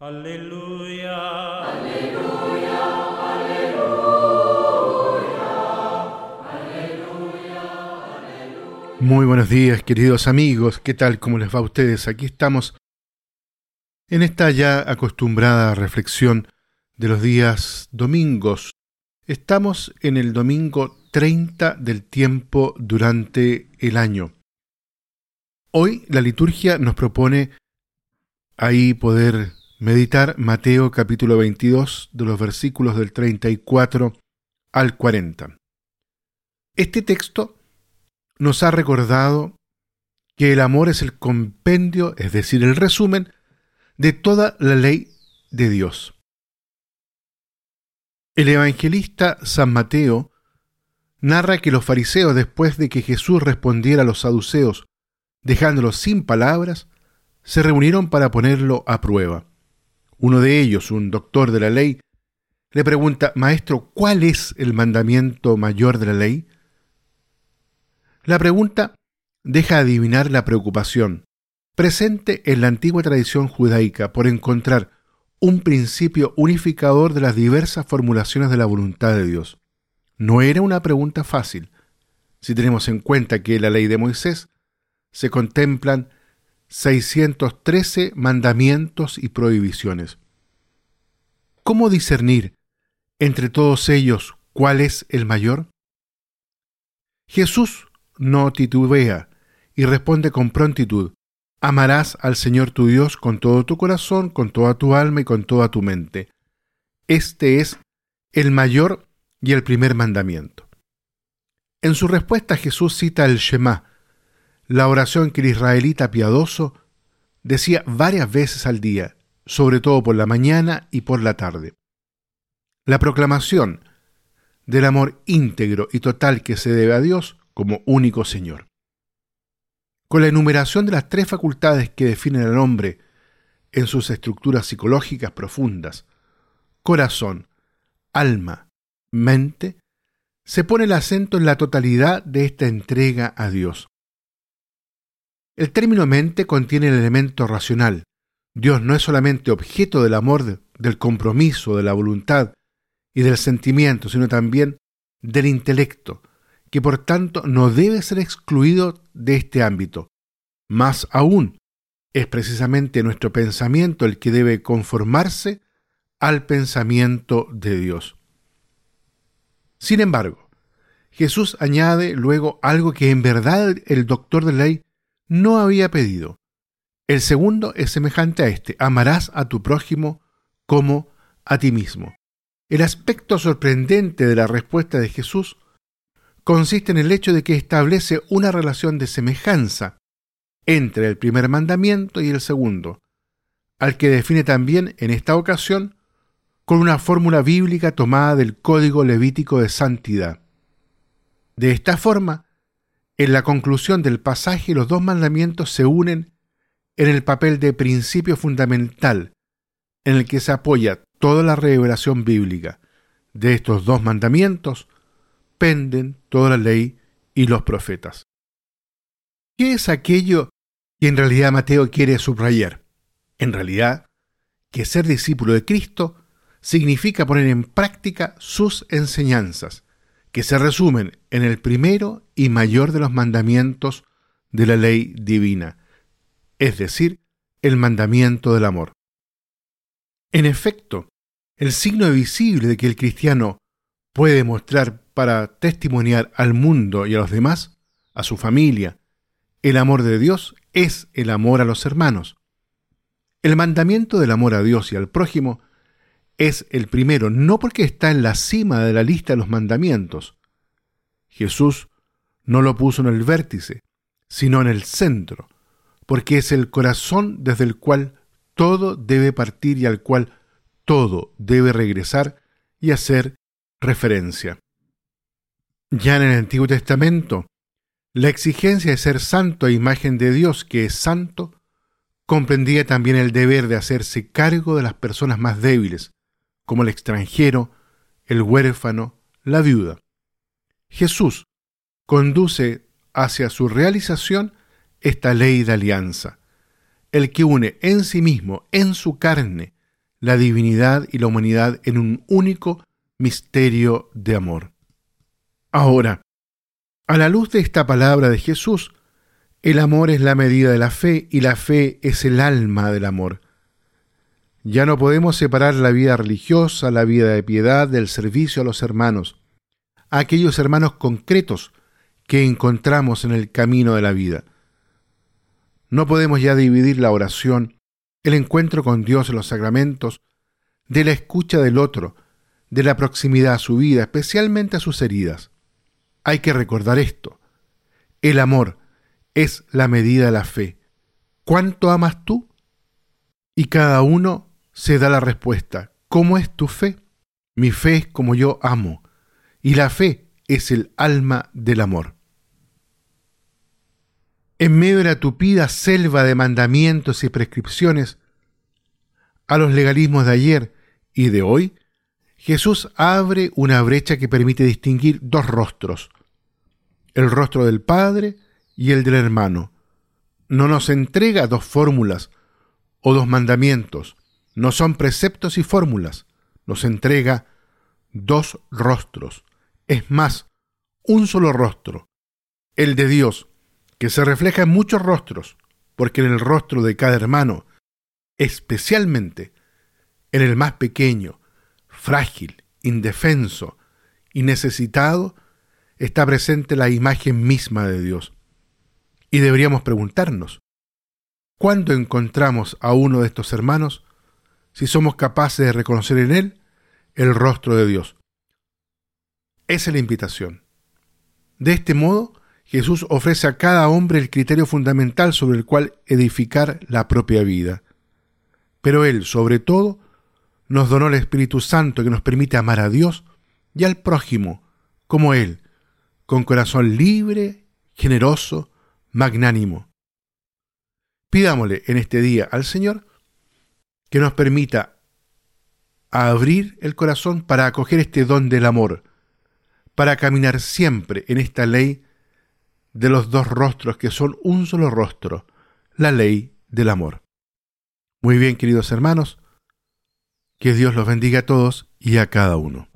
Aleluya. Aleluya, Muy buenos días, queridos amigos. ¿Qué tal? ¿Cómo les va a ustedes? Aquí estamos en esta ya acostumbrada reflexión de los días domingos. Estamos en el domingo 30 del tiempo durante el año. Hoy la liturgia nos propone ahí poder meditar Mateo capítulo 22 de los versículos del 34 al 40. Este texto nos ha recordado que el amor es el compendio, es decir, el resumen de toda la ley de Dios. El evangelista San Mateo narra que los fariseos, después de que Jesús respondiera a los saduceos, dejándolos sin palabras, se reunieron para ponerlo a prueba. Uno de ellos, un doctor de la ley, le pregunta, Maestro, ¿cuál es el mandamiento mayor de la ley? La pregunta deja adivinar la preocupación presente en la antigua tradición judaica por encontrar un principio unificador de las diversas formulaciones de la voluntad de Dios. No era una pregunta fácil, si tenemos en cuenta que la ley de Moisés se contemplan 613 mandamientos y prohibiciones. ¿Cómo discernir entre todos ellos cuál es el mayor? Jesús no titubea y responde con prontitud, amarás al Señor tu Dios con todo tu corazón, con toda tu alma y con toda tu mente. Este es el mayor y el primer mandamiento. En su respuesta Jesús cita el Shema, la oración que el israelita piadoso decía varias veces al día, sobre todo por la mañana y por la tarde. La proclamación del amor íntegro y total que se debe a Dios como único Señor. Con la enumeración de las tres facultades que definen al hombre en sus estructuras psicológicas profundas, corazón, alma, mente, se pone el acento en la totalidad de esta entrega a Dios. El término mente contiene el elemento racional. Dios no es solamente objeto del amor, del compromiso, de la voluntad y del sentimiento, sino también del intelecto, que por tanto no debe ser excluido de este ámbito. Más aún, es precisamente nuestro pensamiento el que debe conformarse al pensamiento de Dios. Sin embargo, Jesús añade luego algo que en verdad el doctor de ley no había pedido. El segundo es semejante a este, amarás a tu prójimo como a ti mismo. El aspecto sorprendente de la respuesta de Jesús consiste en el hecho de que establece una relación de semejanza entre el primer mandamiento y el segundo, al que define también en esta ocasión con una fórmula bíblica tomada del Código Levítico de Santidad. De esta forma, en la conclusión del pasaje, los dos mandamientos se unen en el papel de principio fundamental en el que se apoya toda la revelación bíblica. De estos dos mandamientos penden toda la ley y los profetas. ¿Qué es aquello que en realidad Mateo quiere subrayar? En realidad, que ser discípulo de Cristo significa poner en práctica sus enseñanzas, que se resumen en el primero y mayor de los mandamientos de la ley divina, es decir, el mandamiento del amor. En efecto, el signo visible de que el cristiano puede mostrar para testimoniar al mundo y a los demás, a su familia, el amor de Dios es el amor a los hermanos. El mandamiento del amor a Dios y al prójimo es el primero, no porque está en la cima de la lista de los mandamientos. Jesús no lo puso en el vértice, sino en el centro, porque es el corazón desde el cual todo debe partir y al cual todo debe regresar y hacer referencia. Ya en el Antiguo Testamento, la exigencia de ser santo a imagen de Dios que es santo comprendía también el deber de hacerse cargo de las personas más débiles, como el extranjero, el huérfano, la viuda. Jesús conduce hacia su realización esta ley de alianza, el que une en sí mismo, en su carne, la divinidad y la humanidad en un único misterio de amor. Ahora, a la luz de esta palabra de Jesús, el amor es la medida de la fe y la fe es el alma del amor. Ya no podemos separar la vida religiosa, la vida de piedad, del servicio a los hermanos, a aquellos hermanos concretos que encontramos en el camino de la vida. No podemos ya dividir la oración, el encuentro con Dios en los sacramentos, de la escucha del otro, de la proximidad a su vida, especialmente a sus heridas. Hay que recordar esto. El amor es la medida de la fe. ¿Cuánto amas tú? Y cada uno se da la respuesta. ¿Cómo es tu fe? Mi fe es como yo amo. Y la fe es el alma del amor. En medio de la tupida selva de mandamientos y prescripciones, a los legalismos de ayer y de hoy, Jesús abre una brecha que permite distinguir dos rostros, el rostro del Padre y el del hermano. No nos entrega dos fórmulas o dos mandamientos, no son preceptos y fórmulas, nos entrega dos rostros, es más, un solo rostro, el de Dios, que se refleja en muchos rostros, porque en el rostro de cada hermano, especialmente en el más pequeño, frágil, indefenso y necesitado, está presente la imagen misma de Dios. Y deberíamos preguntarnos, ¿cuándo encontramos a uno de estos hermanos si somos capaces de reconocer en él el rostro de Dios? Esa es la invitación. De este modo, Jesús ofrece a cada hombre el criterio fundamental sobre el cual edificar la propia vida. Pero Él, sobre todo, nos donó el Espíritu Santo que nos permite amar a Dios y al prójimo, como Él, con corazón libre, generoso, magnánimo. Pidámosle en este día al Señor que nos permita abrir el corazón para acoger este don del amor, para caminar siempre en esta ley de los dos rostros que son un solo rostro, la ley del amor. Muy bien, queridos hermanos, que Dios los bendiga a todos y a cada uno.